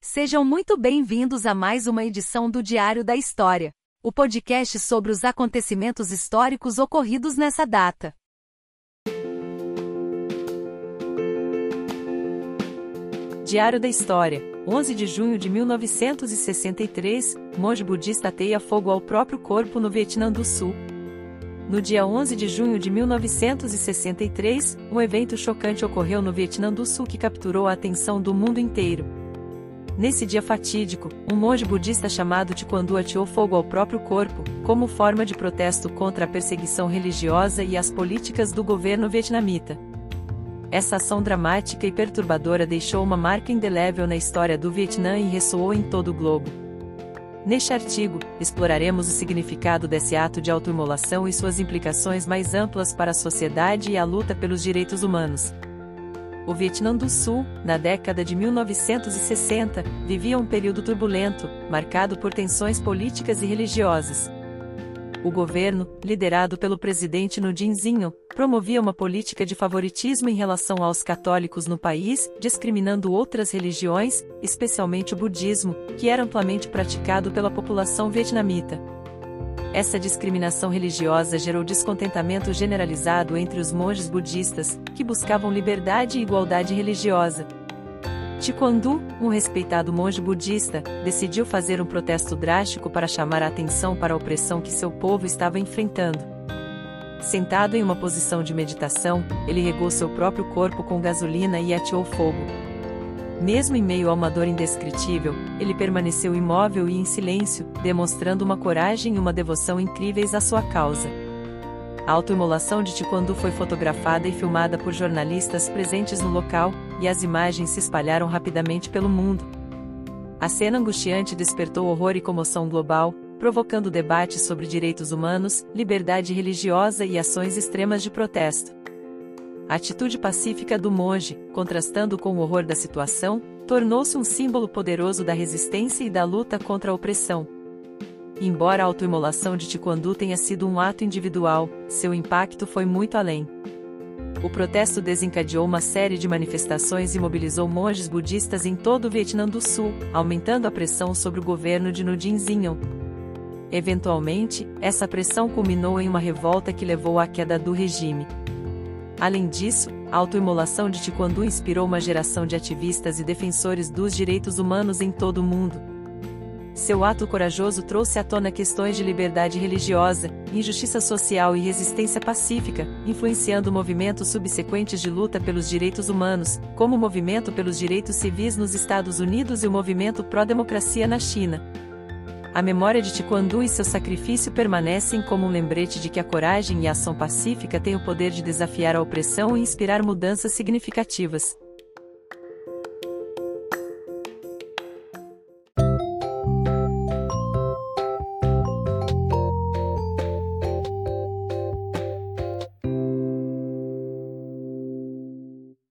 Sejam muito bem-vindos a mais uma edição do Diário da História, o podcast sobre os acontecimentos históricos ocorridos nessa data. Diário da História, 11 de junho de 1963, monge budista ateia fogo ao próprio corpo no Vietnã do Sul. No dia 11 de junho de 1963, um evento chocante ocorreu no Vietnã do Sul que capturou a atenção do mundo inteiro. Nesse dia fatídico, um monge budista chamado Tiquandu ateou fogo ao próprio corpo, como forma de protesto contra a perseguição religiosa e as políticas do governo vietnamita. Essa ação dramática e perturbadora deixou uma marca indelével na história do Vietnã e ressoou em todo o globo. Neste artigo, exploraremos o significado desse ato de autoimolação e suas implicações mais amplas para a sociedade e a luta pelos direitos humanos. O Vietnã do Sul, na década de 1960, vivia um período turbulento, marcado por tensões políticas e religiosas. O governo, liderado pelo presidente No Jinzinho, promovia uma política de favoritismo em relação aos católicos no país, discriminando outras religiões, especialmente o budismo, que era amplamente praticado pela população vietnamita. Essa discriminação religiosa gerou descontentamento generalizado entre os monges budistas, que buscavam liberdade e igualdade religiosa. Tiquandu, um respeitado monge budista, decidiu fazer um protesto drástico para chamar a atenção para a opressão que seu povo estava enfrentando. Sentado em uma posição de meditação, ele regou seu próprio corpo com gasolina e ateou fogo. Mesmo em meio a uma dor indescritível, ele permaneceu imóvel e em silêncio, demonstrando uma coragem e uma devoção incríveis à sua causa. A autoimolação de Tiquandu foi fotografada e filmada por jornalistas presentes no local, e as imagens se espalharam rapidamente pelo mundo. A cena angustiante despertou horror e comoção global, provocando debates sobre direitos humanos, liberdade religiosa e ações extremas de protesto. A atitude pacífica do monge, contrastando com o horror da situação, tornou-se um símbolo poderoso da resistência e da luta contra a opressão. Embora a autoimolação de Tiquandu tenha sido um ato individual, seu impacto foi muito além. O protesto desencadeou uma série de manifestações e mobilizou monges budistas em todo o Vietnã do Sul, aumentando a pressão sobre o governo de No Zinhon. Eventualmente, essa pressão culminou em uma revolta que levou à queda do regime. Além disso, a autoimolação de Tiquandu inspirou uma geração de ativistas e defensores dos direitos humanos em todo o mundo. Seu ato corajoso trouxe à tona questões de liberdade religiosa, injustiça social e resistência pacífica, influenciando movimentos subsequentes de luta pelos direitos humanos, como o Movimento pelos Direitos Civis nos Estados Unidos e o Movimento Pró-Democracia na China. A memória de Tiquandu e seu sacrifício permanecem como um lembrete de que a coragem e a ação pacífica têm o poder de desafiar a opressão e inspirar mudanças significativas.